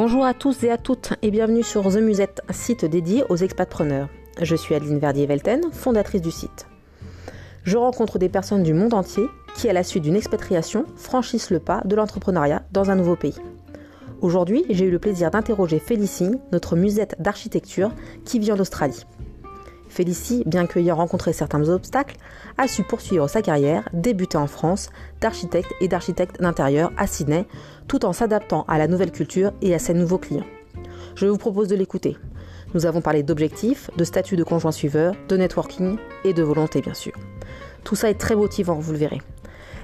Bonjour à tous et à toutes et bienvenue sur The Musette, site dédié aux expatpreneurs. Je suis Adeline Verdier-Velten, fondatrice du site. Je rencontre des personnes du monde entier qui, à la suite d'une expatriation, franchissent le pas de l'entrepreneuriat dans un nouveau pays. Aujourd'hui, j'ai eu le plaisir d'interroger Félicie, notre musette d'architecture qui vit en Australie. Félicie, bien qu'ayant rencontré certains obstacles, a su poursuivre sa carrière, débuter en France, d'architecte et d'architecte d'intérieur à Sydney, tout en s'adaptant à la nouvelle culture et à ses nouveaux clients. Je vous propose de l'écouter. Nous avons parlé d'objectifs, de statut de conjoint suiveur, de networking et de volonté bien sûr. Tout ça est très motivant, vous le verrez.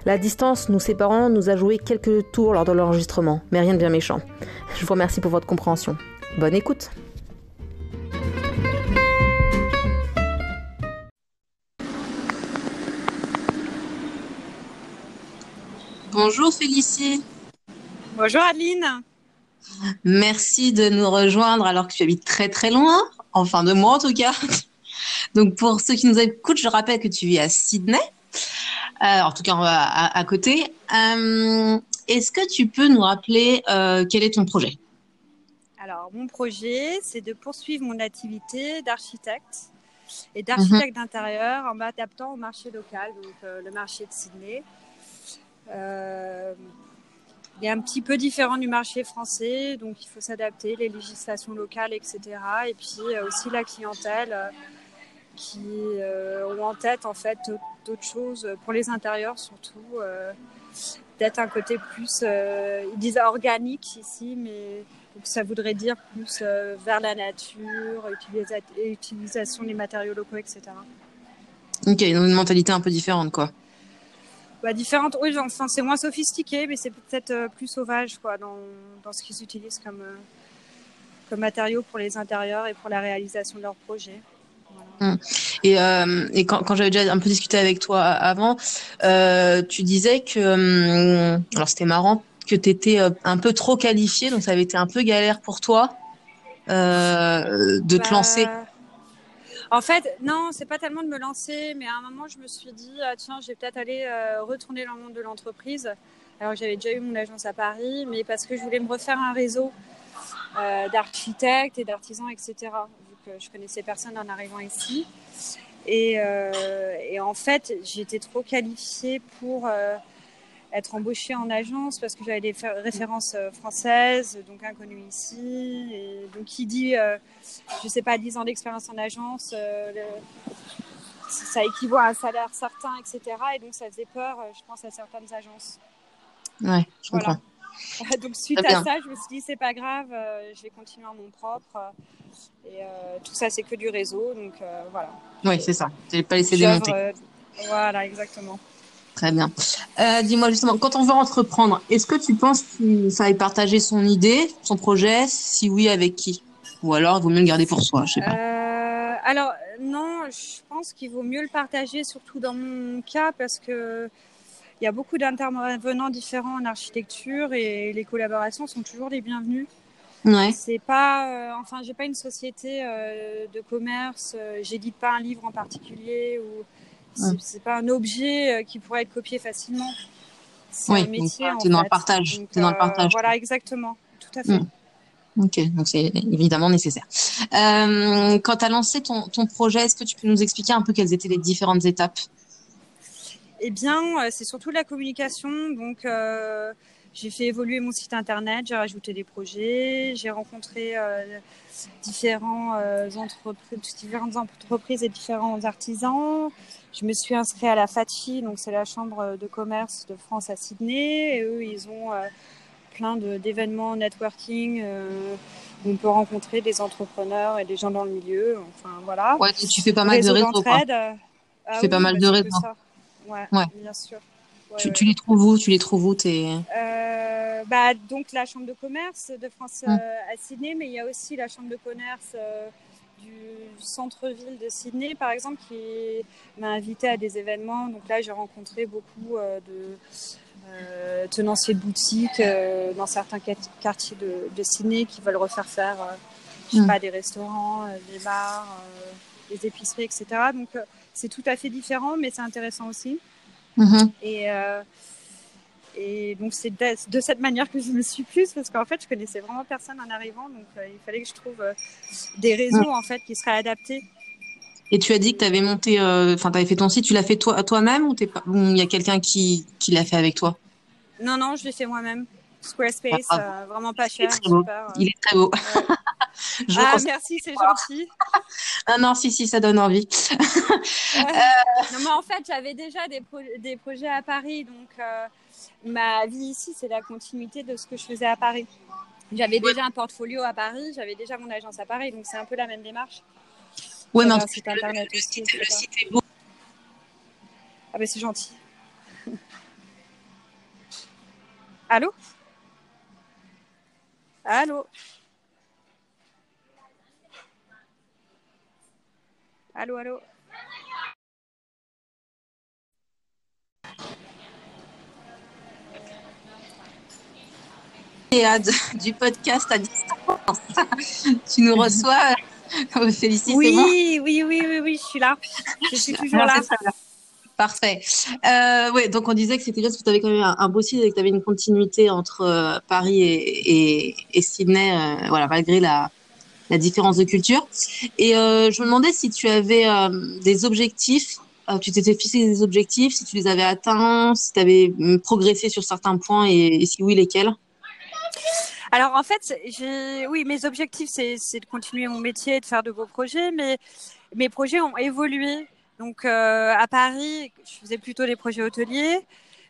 La distance nous séparant nous a joué quelques tours lors de l'enregistrement, mais rien de bien méchant. Je vous remercie pour votre compréhension. Bonne écoute Bonjour Félicie. Bonjour Adeline. Merci de nous rejoindre alors que tu habites très très loin, enfin de moi en tout cas. Donc pour ceux qui nous écoutent, je rappelle que tu vis à Sydney, euh, en tout cas à, à côté. Euh, Est-ce que tu peux nous rappeler euh, quel est ton projet? Alors mon projet, c'est de poursuivre mon activité d'architecte et d'architecte d'intérieur en m'adaptant au marché local, donc le marché de Sydney. Euh, il est un petit peu différent du marché français, donc il faut s'adapter, les législations locales, etc. Et puis aussi la clientèle euh, qui euh, ont en tête en fait d'autres choses pour les intérieurs surtout euh, d'être un côté plus ils disent organique ici mais ça voudrait dire plus vers la nature utilisa utilisation des matériaux locaux etc ok donc une mentalité un peu différente quoi bah, différente oui enfin c'est moins sophistiqué mais c'est peut-être euh, plus sauvage quoi dans, dans ce qu'ils utilisent comme euh, comme matériaux pour les intérieurs et pour la réalisation de leurs projets Mmh. Et, euh, et quand, quand j'avais déjà un peu discuté avec toi avant, euh, tu disais que, euh, alors c'était marrant, que tu étais un peu trop qualifié, donc ça avait été un peu galère pour toi de bah, te lancer. En fait, non, c'est pas tellement de me lancer, mais à un moment, je me suis dit, ah, tiens, je vais peut-être aller euh, retourner dans le monde de l'entreprise. Alors, j'avais déjà eu mon agence à Paris, mais parce que je voulais me refaire un réseau euh, d'architectes et d'artisans, etc. Vu que je connaissais personne en arrivant ici. Et, euh, et en fait, j'étais trop qualifiée pour euh, être embauchée en agence parce que j'avais des références euh, françaises, donc inconnues ici. Et donc, qui dit, euh, je sais pas, 10 ans d'expérience en agence, euh, le- ça équivaut à un salaire certain, etc. Et donc, ça faisait peur, euh, je pense, à certaines agences. Ouais, je Voilà. comprends. Donc suite à ça, je me suis dit c'est pas grave, euh, je vais continuer en mon propre. euh, et euh, tout ça c'est que du réseau, donc voilà. Oui, c'est ça. Tu pas laissé démonter. voilà, exactement. Très bien. Euh, Dis-moi justement, quand on veut entreprendre, est-ce que tu penses qu'il fallait partager son idée, son projet? Si oui, avec qui? Ou alors, il vaut mieux le garder pour soi, je sais pas. Euh, alors non, je pense qu'il vaut mieux le partager, surtout dans mon cas, parce que il y a beaucoup d'intervenants différents en architecture et les collaborations sont toujours les bienvenues. Ouais. C'est pas, euh, enfin, j'ai pas une société euh, de commerce, j'édite pas un livre en particulier ou c'est pas un objet euh, qui pourrait être copié facilement. C'est Oui, un métier. dans le partage, Donc, dans le euh, partage. Voilà, exactement, tout à fait. Mm. Ok, donc c'est évidemment nécessaire. Euh, quand tu as lancé ton, ton projet, est-ce que tu peux nous expliquer un peu quelles étaient les différentes étapes? Eh bien, euh, c'est surtout la communication. Donc, euh, j'ai fait évoluer mon site internet, j'ai rajouté des projets, j'ai rencontré euh, différents, entreprises, différentes entreprises et différents artisans. Je me suis inscrite à la FATCI, donc c'est la chambre de commerce de France à Sydney. Et eux, ils ont euh, plein d'événements networking euh, où on peut rencontrer des entrepreneurs et des gens dans le milieu. Enfin, voilà. Ouais, tu tu fais pas mal de réseaux, quoi. euh, ah fais pas mal de réseaux. ça. Ouais, Ouais. bien sûr. Ouais, Tu, ouais. tu les trouves où? Tu les trouves où. Euh, bah, donc la chambre de commerce de France euh, à Sydney, mais il y a aussi la chambre de commerce euh, du centre-ville de Sydney, par exemple, qui m'a invité à des événements. Donc là, j'ai rencontré beaucoup euh, de euh, tenanciers de boutiques euh, dans certains quartiers de, de Sydney qui veulent refaire faire, euh, je sais Mm. pas, des restaurants, des bars, des épiceries, etc. Donc c'est tout à fait différent, mais c'est intéressant aussi. Mhm. Et, Et donc c'est de, cette manière que je me suis plus parce qu'en fait je connaissais vraiment personne en arrivant, donc il fallait que je trouve des réseaux en fait qui seraient adaptés. Et tu as dit que tu avais monté, enfin tu avais fait ton site, tu l'as fait toi toi-même ou il y a quelqu'un qui, qui l'a fait avec toi? Non non, je l'ai fait moi-même. Squarespace, ah, vraiment pas cher. Il est très beau. ah, merci, c'est gentil. ah non, si, si, ça donne envie. non, mais en fait, j'avais déjà des, des, projets à Paris, donc euh, ma vie ici, c'est la continuité de ce que je faisais à Paris. J'avais déjà un portfolio à Paris, j'avais déjà mon agence à Paris, donc c'est un peu la même démarche. Oui, mais en site internet le, site, le site est beau. Ah, ben c'est gentil. Allô? Allô? Allô, allô? du podcast à distance. tu nous reçois, félicite oui, oui, oui, oui, oui, je suis là. Je suis toujours là. Parfait. Euh, ouais, donc on disait que c'était bien parce que tu avais quand même un, beau site et que tu avais une continuité entre euh, Paris et, et, Sydney, euh, voilà, malgré la, la, différence de culture. Et euh, je me demandais si tu avais des objectifs, tu t'étais fixé des objectifs, si tu les avais atteints, si tu avais hum, progressé sur certains points et, et si oui, lesquels? Alors en fait, j'ai, oui, mes objectifs, c'est, c'est de continuer mon métier, de faire de beaux projets, mais mes projets ont évolué donc euh, à Paris, je faisais plutôt des projets hôteliers,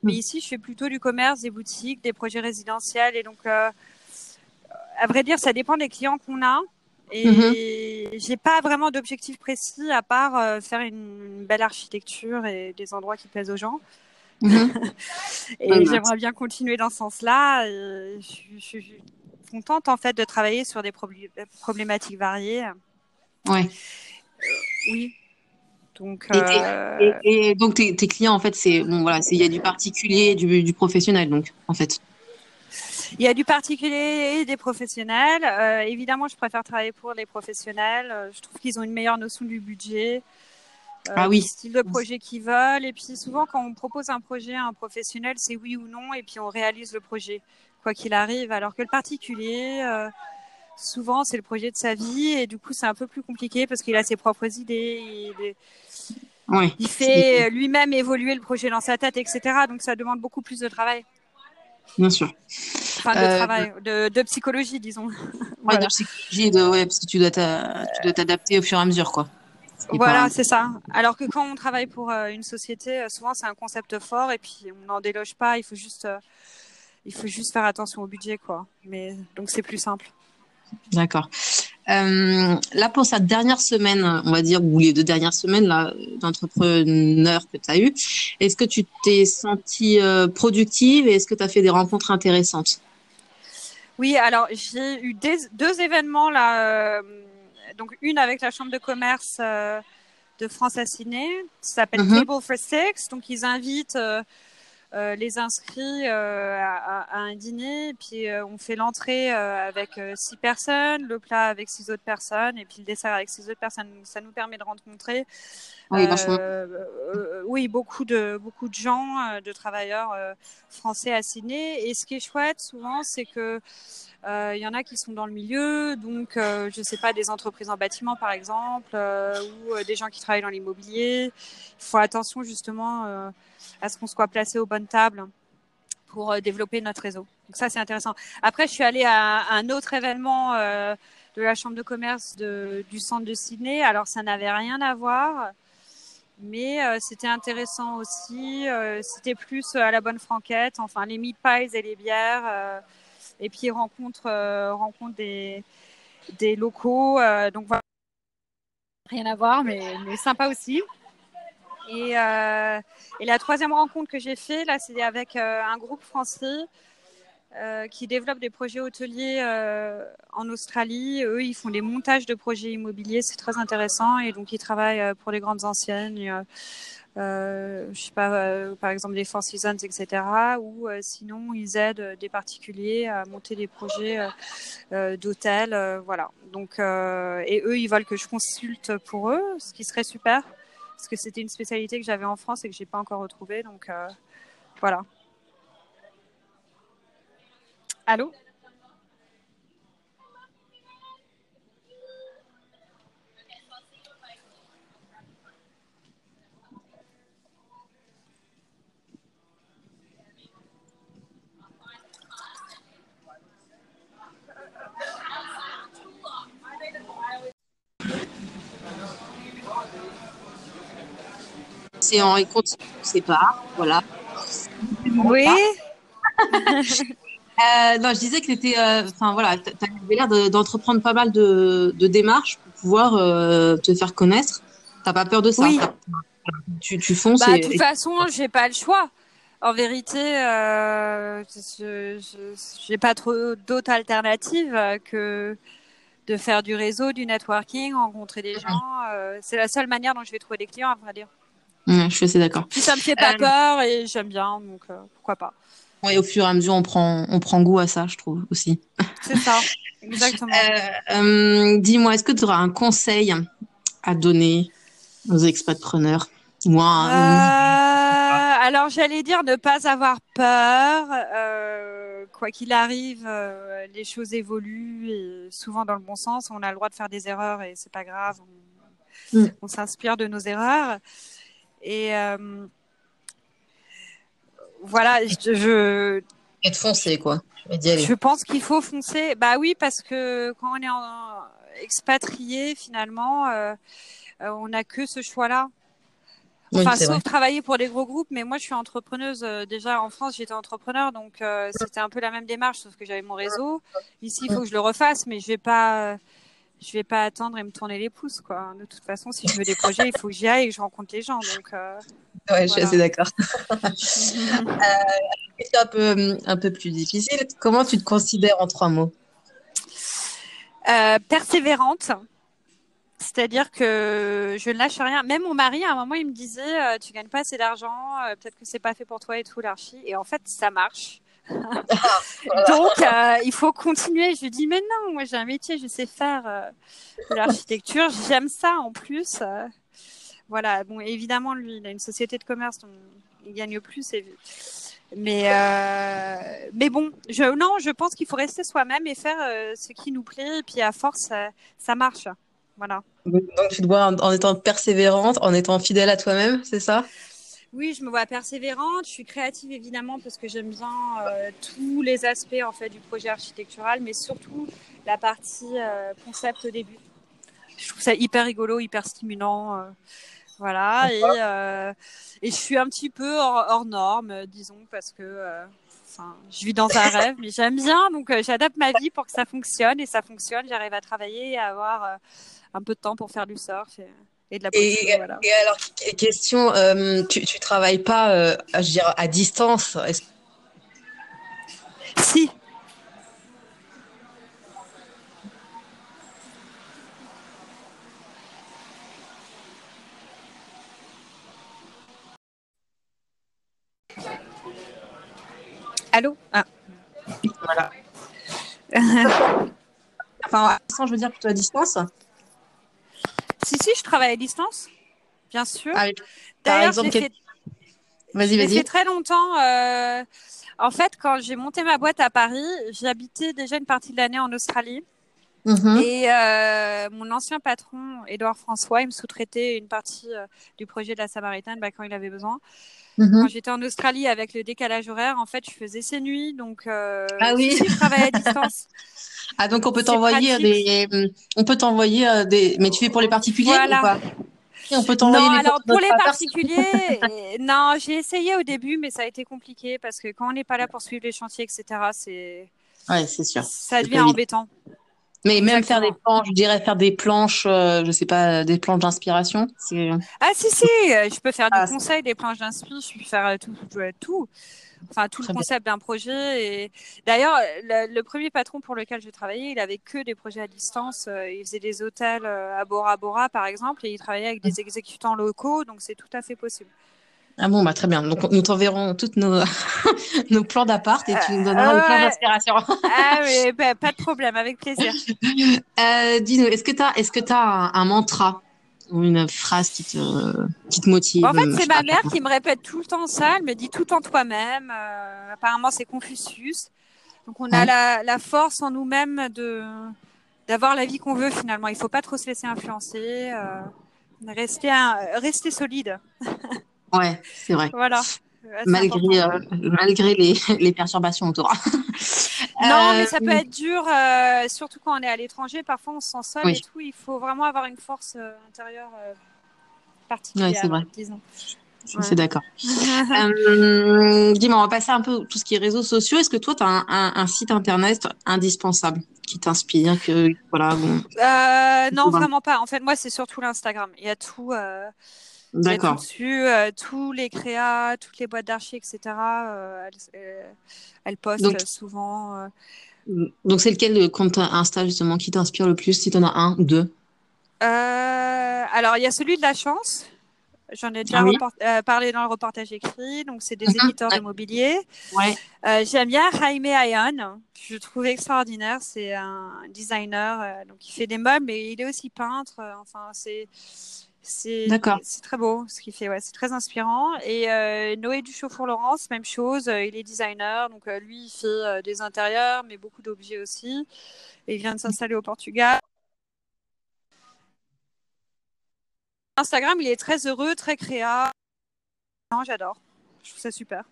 mais mm. ici je fais plutôt du commerce, des boutiques, des projets résidentiels. Et donc, euh, à vrai dire, ça dépend des clients qu'on a. Et mm-hmm. j'ai pas vraiment d'objectif précis à part euh, faire une, belle architecture et des endroits qui plaisent aux gens. Mm-hmm. et j'aimerais bien continuer dans ce sens-là. Je, je, suis contente en fait de travailler sur des problématiques variées. Ouais. oui. Donc, euh, et, donc tes, clients, en fait, c'est bon, voilà, il y a du particulier, et du, du professionnel, donc en fait. Il y a du particulier et des professionnels. Euh, évidemment, je préfère travailler pour les professionnels. Euh, je trouve qu'ils ont une meilleure notion du budget, ah oui. du style de projet qu'ils veulent. Et puis souvent, quand on propose un projet à un professionnel, c'est oui ou non, et puis on réalise le projet, quoi qu'il arrive. Alors que le particulier, souvent c'est le projet de sa vie et du coup c'est un peu plus compliqué parce qu'il a ses propres idées. Il, fait lui-même évoluer le projet dans sa tête, etc. Donc ça demande beaucoup plus de travail. Bien sûr. Enfin, de euh, travail, de, psychologie, disons. Ouais, de psychologie, de, ouais, parce que tu dois t'adapter au fur et à mesure, quoi. Voilà, c'est ça. Alors que quand on travaille pour euh, une société, euh, souvent c'est un concept fort et puis on n'en déloge pas. Il faut juste, il faut juste faire attention au budget, quoi. Mais donc c'est plus simple. D'accord. Euh, là, pour cette dernière semaine, on va dire, ou les deux dernières semaines d'entrepreneur que tu as eu, est-ce que tu t'es sentie euh, productive et est-ce que tu as fait des rencontres intéressantes? Oui, alors j'ai eu deux événements là. Euh, donc, une avec la Chambre de commerce de France Ciné, ça s'appelle mm-hmm. Table for Six. Donc, ils invitent euh, les inscrits euh, à, un dîner, et puis euh, on fait l'entrée avec six personnes, le plat avec six autres personnes, et puis le dessert avec six autres personnes. Ça nous permet de rencontrer oui, oui, beaucoup de beaucoup de gens, de travailleurs français à Sydney. Et ce qui est chouette souvent, c'est que il y en a qui sont dans le milieu, donc je sais pas des entreprises en bâtiment par exemple, ou des gens qui travaillent dans l'immobilier. Il faut attention justement à ce qu'on soit placé aux bonnes tables pour euh, développer notre réseau. Donc ça, c'est intéressant. Après, je suis allée à un autre événement euh, de la Chambre de commerce de, du centre de Sydney. Alors, ça n'avait rien à voir, mais euh, c'était intéressant aussi. c'était plus à la bonne franquette, enfin les meat pies et les bières. et puis rencontre, rencontre des, des locaux. donc voilà, rien à voir, mais, mais sympa aussi. Et, euh, et, la troisième rencontre que j'ai fait, là, c'est avec euh, un groupe français euh, qui développe des projets hôteliers euh, en Australie. Eux, ils font des montages de projets immobiliers, c'est très intéressant. Et donc, ils travaillent euh, pour les grandes anciennes. Euh, je sais pas, par exemple des Four Seasons, etc. Ou sinon, ils aident des particuliers à monter des projets d'hôtels, voilà. Donc, et eux, ils veulent que je consulte pour eux, ce qui serait super parce que c'était une spécialité que j'avais en France et que j'ai pas encore retrouvée. Donc euh, voilà. Allô? C'est en c'est pas, voilà. Oui. Euh, non, je disais que tu euh, voilà, avais l'air d'entreprendre pas mal de, démarches pour pouvoir euh, te faire connaître. T'as pas peur de ça Oui. Tu, tu fonces. Bah, de toute façon, j'ai pas le choix. En vérité, je j'ai pas trop d'autres alternatives que de faire du réseau, du networking, rencontrer des gens. c'est la seule manière dont je vais trouver des clients, à vrai dire. je suis assez d'accord. ça me fait pas peur et j'aime bien, donc pourquoi pas. Et au fur et à mesure, on prend, on prend goût à ça, je trouve aussi. C'est ça, exactement. Euh, euh, dis-moi, est-ce que tu auras un conseil à donner aux expatpreneurs ou un... euh, Alors, j'allais dire ne pas avoir peur. Euh, quoi qu'il arrive, les choses évoluent et souvent dans le bon sens. On a le droit de faire des erreurs et c'est pas grave. On, mm. on s'inspire de nos erreurs. Et voilà, je, je de foncer quoi. Je pense qu'il faut foncer. Bah oui, parce que quand on est en, expatrié, finalement, euh, euh on n'a que ce choix-là. Enfin, sauf travailler pour des gros groupes, mais moi, je suis entrepreneuse. Euh, déjà, en France, j'étais entrepreneur, donc euh, c'était un peu la même démarche, sauf que j'avais mon réseau. Ici, il faut que je le refasse, mais je vais pas, je vais pas attendre et me tourner les pouces, quoi. De toute façon, si je veux des projets, il faut que j'y aille et que je rencontre les gens. Donc, Ouais, je suis assez d'accord. euh, un peu, un peu plus difficile. Comment tu te considères en trois mots? Euh, Persévérante. C'est-à-dire que je ne lâche rien. Même mon mari, à un moment, il me disait euh, Tu gagnes pas assez d'argent, euh, peut-être que c'est pas fait pour toi et tout, l'archi. Et en fait, ça marche. Donc, euh, il faut continuer. Je lui dis Mais non, moi j'ai un métier, je sais faire de l'architecture. J'aime ça en plus voilà, bon, évidemment, lui, il a une société de commerce, donc il gagne plus. Mais, euh, mais bon, je, non, je pense qu'il faut rester soi-même et faire euh, ce qui nous plaît. Et puis à force, ça, marche. Voilà. Donc tu dois, en, étant persévérante, en étant fidèle à toi-même, c'est ça? Oui, je me vois persévérante. Je suis créative évidemment parce que j'aime bien euh, tous les aspects en fait du projet architectural, mais surtout la partie concept au début. Je trouve ça hyper rigolo, hyper stimulant. Voilà, et, euh, et je suis un petit peu hors, norme, disons, parce que euh, enfin, je vis dans un rêve, mais j'aime bien, donc euh, j'adapte ma vie pour que ça fonctionne, et ça fonctionne, j'arrive à travailler et à avoir un peu de temps pour faire du surf. Et, de la poésie, et, voilà. et alors, question, tu, tu travailles pas, je dire, à distance Si, Allô? Ah. Voilà. enfin, à distance, je veux dire plutôt à distance Si, si, je travaille à distance, bien sûr. Ah, D'ailleurs, j'ai fait... Vas-y, vas-y. fait très longtemps. Euh, en fait, quand j'ai monté ma boîte à Paris, j'habitais déjà une partie de l'année en Australie. Mhm. Et euh, mon ancien patron, Édouard François, il me sous-traitait une partie euh, du projet de la Samaritaine bah, quand il avait besoin. Mhm. Quand j'étais en Australie avec le décalage horaire, en fait, je faisais ses nuits, donc euh, ah oui. je travaillais à distance. Ah donc on peut t'envoyer des, on peut t'envoyer des, mais tu fais pour les particuliers ou pas? On peut t'envoyer non, alors pour les particuliers, non, j'ai essayé au début, mais ça a été compliqué parce que quand on n'est pas là pour suivre les chantiers, etc., c'est, ouais, c'est sûr, ça devient embêtant. Mais même faire des planches, je dirais faire des planches, euh, je sais pas, des planches d'inspiration. Ah si si, euh, je peux faire du ah, conseil, des planches d'inspiration, je peux faire euh, tout, tout, enfin tout le concept d'un projet. Et d'ailleurs, le, premier patron pour lequel je travaillais, il avait que des projets à distance. Il faisait des hôtels à Bora Bora par exemple, et il travaillait avec des exécutants locaux, donc c'est tout à fait possible. Ah bon, bah très bien. Donc, nous t'enverrons tous nos, nos plans d'appart et tu nous donneras nos plans d'inspiration. ah oui, bah, pas de problème, avec plaisir. Euh, Dis-nous, est-ce que tu as, est-ce que as un, mantra ou une phrase qui te, qui te motive En fait, c'est ma mère qui me répète tout le temps ça. Elle me dit tout en toi-même. Euh, apparemment, c'est Confucius. Donc on a la, la, force en nous-mêmes de d'avoir la vie qu'on veut finalement. Il faut pas trop se laisser influencer, euh, rester un, rester solide. ouais, c'est vrai. voilà. Malgré, euh, malgré les, les perturbations autour. non, mais ça peut être dur, euh, surtout quand on est à l'étranger. Parfois, on se sent seul et tout. Il faut vraiment avoir une force euh, intérieure euh, particulière, ouais, c'est vrai. disons. Je suis d'accord. euh, Dis-moi, on va passer un peu tout ce qui est réseaux sociaux. Est-ce que toi, tu as un, un, un, site internet indispensable qui t'inspire que voilà bon... euh, Non, vraiment pas. En fait, moi, c'est surtout l'Instagram. Il y a tout. Euh, D'accord. dessus, euh, tous les créas, toutes les boîtes d'archi, etc. Euh, elles, elles, postent Donc, souvent. euh. Donc, c'est lequel le compte Insta justement qui t'inspire le plus Si tu en as un ou deux? Euh, alors, il y a celui de la chance. J'en ai déjà Ah oui euh, parlé dans le reportage écrit. Donc, c'est des Mhm. éditeurs Ouais. de mobilier. Ouais. Euh, J'aime bien Jaime Ayon. Je le trouve extraordinaire. C'est un designer. euh, donc, il fait des meubles, mais il est aussi peintre. Euh, Enfin, c'est. C'est très beau ce qu'il fait, ouais, c'est très inspirant. Et euh, Noé Duchauffour-Laurence, même chose, euh, il est designer, donc euh, lui il fait euh, des intérieurs, mais beaucoup d'objets aussi. Et il vient de s'installer au Portugal. Instagram, il est très heureux, très créa. Non, j'adore. Je trouve ça super.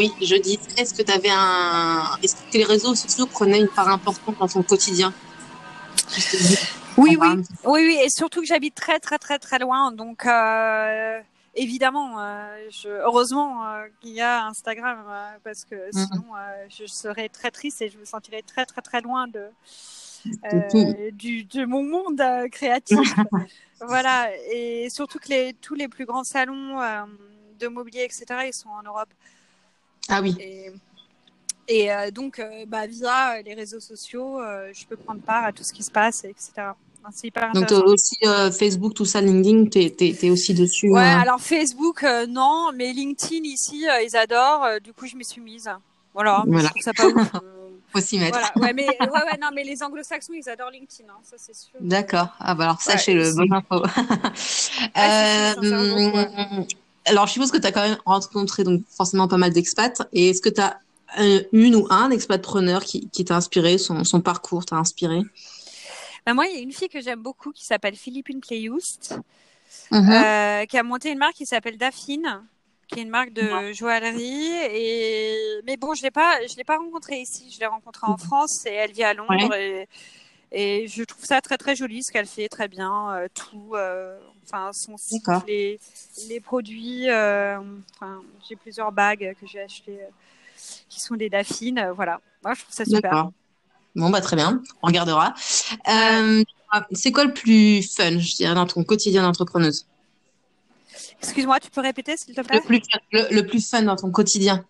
Oui, je dis, est-ce que tu avais un. Est-ce que les réseaux sociaux prenaient une part importante dans ton quotidien? Oui, oui, oui, oui, et surtout que j'habite très, très, très, très loin, donc euh, évidemment, euh, je, heureusement euh, qu'il y a Instagram parce que sinon euh, je serais très triste et je me sentirais très, très, très loin de du de mon monde créatif. voilà, et surtout que les tous les plus grands salons de mobilier, etc., ils sont en Europe. Ah oui. Et, et euh, donc, euh, bah, via les réseaux sociaux, euh, je peux prendre part à tout ce qui se passe, etc. C'est hyper Donc, aussi euh, Facebook, tout ça, LinkedIn, tu es, aussi dessus Ouais, euh... alors Facebook, euh, non, mais LinkedIn ici, euh, ils adorent. euh, du coup, je m'y suis mise. Voilà, Voilà. je ça pas ouf. euh, Faut s'y mettre. voilà. Ouais, mais ouais, ouais, non, mais les anglo-saxons, ils adorent LinkedIn, hein, ça c'est sûr. D'accord. Ah bah alors sachez-le, bonne info. Ouais, Euh, alors je suppose que tu as quand même rencontré donc forcément pas mal d'expats. Et est-ce que tu as une ou un expatpreneur qui, qui t'a inspiré, son, son parcours t'a inspiré? Bah, moi, il y a une fille que j'aime beaucoup qui s'appelle Philippine Playhoust, Mhm. euh, qui a monté une marque qui s'appelle Daphine, qui est une marque de joaillerie. Et mais bon, je je l'ai pas rencontrée ici. Je l'ai rencontrée en France et elle vit à Londres. Et... et je trouve ça très très joli ce qu'elle fait, très bien euh, tout. euh, enfin, son site, les les produits. euh, enfin, j'ai plusieurs bagues que j'ai achetées euh, qui sont des Daphine. euh, voilà, moi je trouve ça super. Bon bah très bien, on regardera. C'est quoi le plus fun, je dirais, dans ton quotidien d'entrepreneuse? Excuse-moi, tu peux répéter s'il te plaît? Le plus, le, le plus fun dans ton quotidien?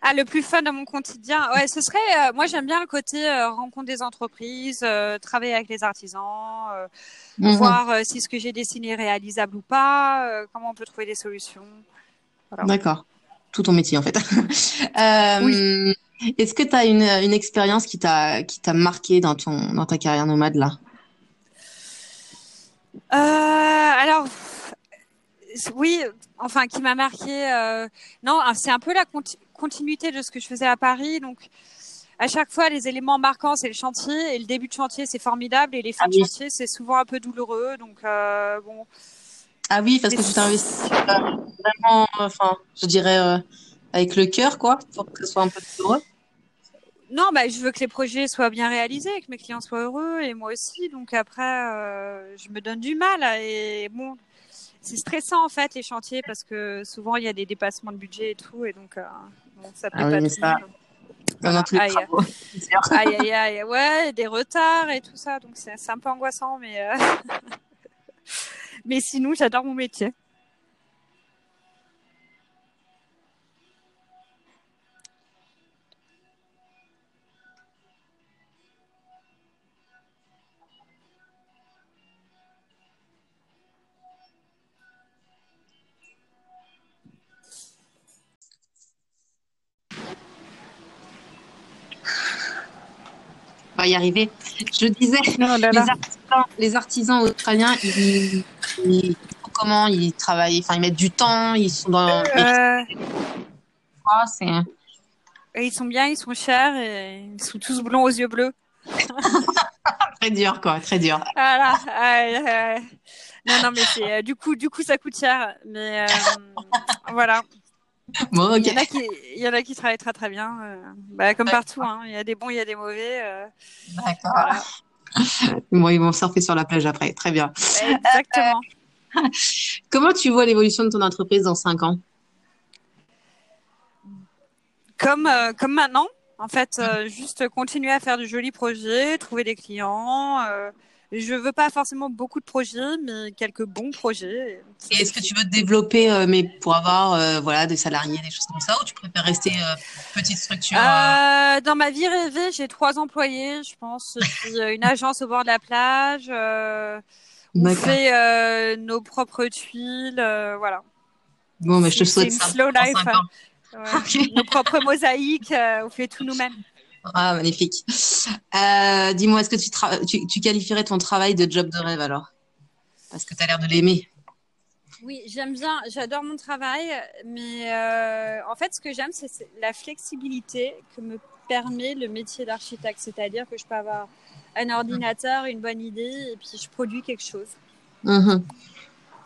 Ah, le plus fun de mon quotidien, ouais, ce serait, euh, moi j'aime bien le côté euh, rencontre des entreprises, euh, travailler avec les artisans, Mhm. voir si ce que j'ai dessiné est réalisable ou pas, comment on peut trouver des solutions. Voilà. D'accord. Tout ton métier en fait. Euh, Est-ce que tu as une, une expérience qui t'a qui t'a marqué dans ton dans ta carrière nomade là? Alors, oui, enfin, qui m'a marqué. non, ah, c'est un peu la continuité de ce que je faisais à Paris. Donc, à chaque fois, les éléments marquants, c'est le chantier. Et le début de chantier, c'est formidable. Et les fins Ah de oui. chantier, c'est souvent un peu douloureux. Donc, euh, bon. Ah oui, parce que tu t'investis euh, vraiment, enfin, je dirais euh, avec le cœur quoi, pour que ce soit un peu plus heureux. Non, bah, je veux que les projets soient bien réalisés, que mes clients soient heureux et moi aussi. Donc après, euh, je me donne du mal. Et bon, c'est stressant en fait les chantiers parce que souvent il y a des dépassements de budget et tout. Et donc, euh, bon, ça plaît Ah oui, pas tout le ça- monde. Dans Voilà. tous les Aïe. travaux. Aïe, aïe, aïe. Ouais, des retards et tout ça. Donc c'est c'est un peu angoissant, mais, euh, mais sinon, j'adore mon métier. Y arriver. Je disais, oh les, artisans, australiens, ils, comment? Ils travaillent Enfin, ils mettent du temps, ils sont dans. Euh... ils sont bien, ils sont chers et ils sont tous blonds aux yeux bleus. très dur, quoi, très dur. Voilà. non, non, mais c'est euh, du coup, du coup, ça coûte cher, mais euh, voilà. Bon, il, y en a qui, il y en a qui travaillent très très bien, euh, bah, comme partout. Hein. Il y a des bons, il y a des mauvais. D'accord. Bon, ils vont surfer sur la plage après. Très bien. Exactement. Comment tu vois l'évolution de ton entreprise dans 5 ans? Comme, comme maintenant, en fait, juste continuer à faire de jolis projets, trouver des clients, je veux pas forcément beaucoup de projets, mais quelques bons projets. Et est-ce que tu veux te développer, euh, mais pour avoir euh, voilà des salariés, des choses comme ça, ou tu préfères rester euh, petite structure Dans ma vie rêvée, j'ai trois employés, je pense. Une agence au bord de la plage. on fait nos propres tuiles, voilà. Bon, mais je te souhaite ça. Slow life. Nos propres mosaïques, on fait tout nous-mêmes. Ah, magnifique. Euh, dis-moi, est-ce que tu, tu, qualifierais ton travail de job de rêve alors? Parce que tu as l'air de l'aimer. Oui, j'aime bien, j'adore mon travail, mais euh, en fait, ce que j'aime, c'est la flexibilité que me permet le métier d'architecte. C'est-à-dire que je peux avoir un ordinateur, une bonne idée, et puis je produis quelque chose. Mm-hmm.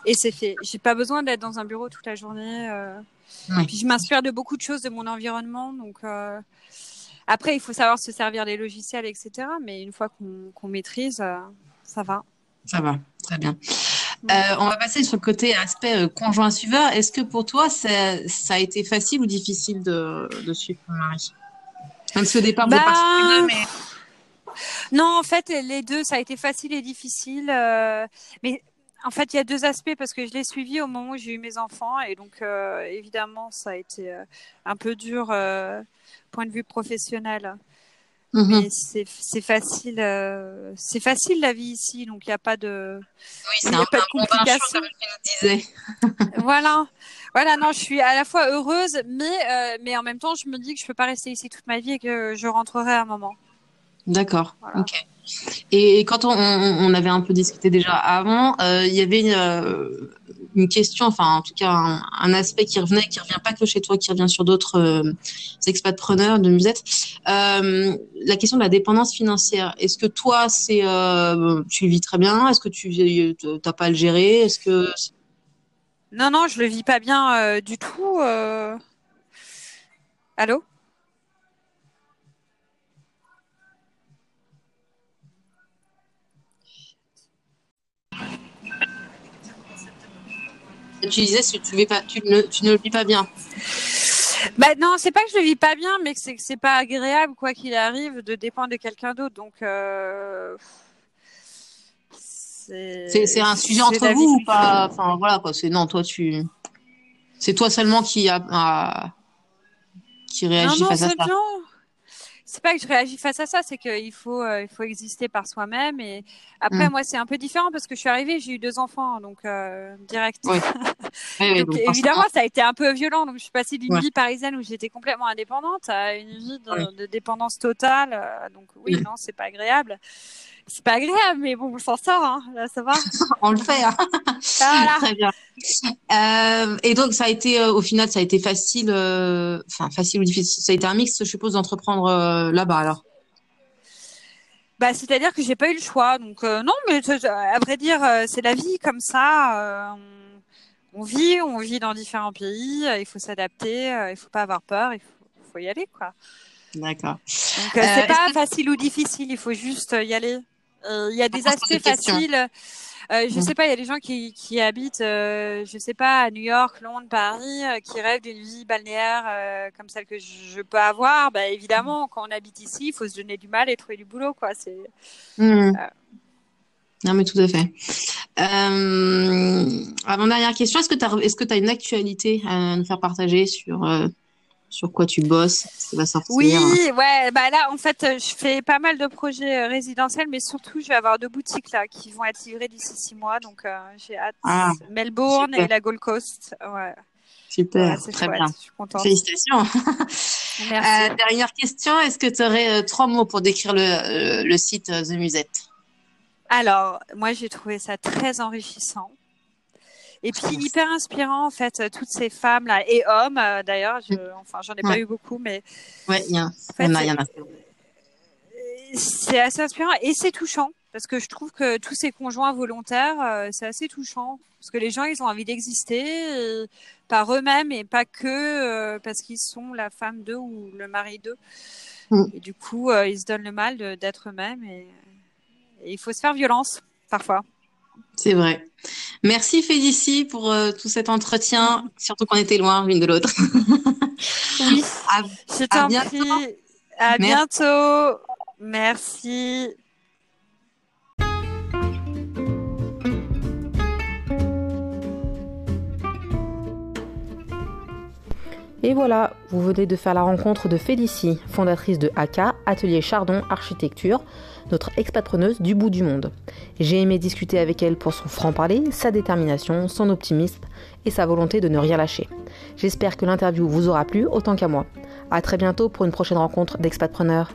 Et c'est fait. J'ai pas besoin d'être dans un bureau toute la journée. Euh. Puis je m'inspire de beaucoup de choses de mon environnement, donc après, il faut savoir se servir des logiciels, etc. Mais une fois qu'on maîtrise, euh, ça va. Ça va, très bien. Euh, on va passer sur le côté aspect euh, conjoint suiveur. Est-ce que pour toi, ça a été facile ou difficile de, suivre ton mari Même si au départ, vous bah... mais... Non, en fait, les deux, ça a été facile et difficile. mais en fait, il y a deux aspects parce que je l'ai suivi au moment où j'ai eu mes enfants et donc évidemment, ça a été un peu dur point de vue professionnel. Mhm. Mais c'est facile, euh, c'est facile la vie ici, donc il n'y a pas de, oui, y a pas de complications. voilà, voilà, non, je suis à la fois heureuse, mais euh, mais en même temps, je me dis que je peux pas rester ici toute ma vie et que je rentrerai à un moment. D'accord. Ok. Et quand on, on, avait un peu discuté déjà avant, euh, il y avait une, une question, enfin en tout cas un, aspect qui revenait, qui revient pas que chez toi, qui revient sur d'autres euh, expatpreneurs de musette. Euh, la question de la dépendance financière. Est-ce que toi, c'est euh, tu le vis très bien? Est-ce que tu n'as pas à le gérer? Est-ce que non, non, je le vis pas bien euh, du tout. Allô? Tu disais tu, tu, pas, tu, ne, tu ne le vis pas bien. Bah non, c'est pas que je le vis pas bien, mais que c'est que c'est pas agréable quoi qu'il arrive de dépendre de quelqu'un d'autre. Donc euh... c'est un sujet entre vous ou pas? Enfin voilà quoi. C'est non, toi tu, c'est toi seulement qui a, qui réagit face à ça c'est pas que je réagis face à ça, c'est qu'il faut, euh, il faut exister par soi-même. Et après, mm. moi, c'est un peu différent parce que je suis arrivée, j'ai eu deux enfants, donc euh, direct. donc, évidemment, ça a été un peu violent. Donc, je suis passée d'une vie parisienne où j'étais complètement indépendante à une vie de, dépendance totale. Euh, donc, oui, non, c'est pas agréable c'est pas agréable, mais bon, on s'en sort, hein. Là, ça va. on le fait, hein. Très bien. Euh, et donc, ça a été, euh, au final, ça a été facile, euh, enfin, facile ou difficile. Ça a été un mix, je suppose, d'entreprendre euh, là-bas, alors. Bah, c'est-à-dire que j'ai pas eu le choix. Donc, non, mais à vrai dire, c'est la vie comme ça. On, on, vit, on vit dans différents pays. il faut s'adapter. il faut pas avoir peur. Il faut, faut y aller, quoi. D'accord. Donc, c'est pas facile ou difficile. Il faut juste y aller. Euh, il y a des aspects faciles. Euh, je sais pas, il y a des gens qui, qui habitent, euh, je sais pas, à New York, Londres, Paris, euh, qui rêvent d'une vie balnéaire euh, comme celle que je, peux avoir. Bah évidemment, quand on habite ici, il faut se donner du mal et trouver du boulot, quoi. C'est. Mmh. Non, mais tout à fait. Avant dernière question, est-ce que tu as, est-ce que as une actualité à nous faire partager sur sur quoi tu bosses ça va sortir Oui, ouais, bah là en fait je fais pas mal de projets euh, résidentiels, mais surtout je vais avoir deux boutiques là qui vont être livrées d'ici six mois, donc euh, j'ai hâte. Ah, Melbourne et la Gold Coast, ouais. Super, très bien. Je suis contente. Félicitations. Euh, dernière question, est-ce que tu aurais euh, trois mots pour décrire le, le site The Musette? Alors, moi j'ai trouvé ça très enrichissant. Et puis hyper inspirant en fait, toutes ces femmes là et hommes d'ailleurs. Je, mm. enfin, j'en ai pas eu beaucoup, mais ouais, il y, en a, y en a. C'est assez inspirant et c'est touchant parce que je trouve que tous ces conjoints volontaires, c'est assez touchant parce que les gens ils ont envie d'exister par eux-mêmes et pas que euh, parce qu'ils sont la femme d'eux ou le mari d'eux. Mm. Et du coup, euh, ils se donnent le mal d'être eux-mêmes et, il faut se faire violence parfois. C'est vrai. Merci Félicie pour euh, tout cet entretien, surtout qu'on était loin l'une de l'autre. oui. À, Je t'en prie. À bientôt. Merci. Et voilà, vous venez de faire la rencontre de Félicie, fondatrice de AK, Atelier Chardon Architecture, notre expatrineuse du bout du monde. J'ai aimé discuter avec elle pour son franc-parler, sa détermination, son optimisme et sa volonté de ne rien lâcher. J'espère que l'interview vous aura plu autant qu'à moi. A très bientôt pour une prochaine rencontre d'expatpreneurs.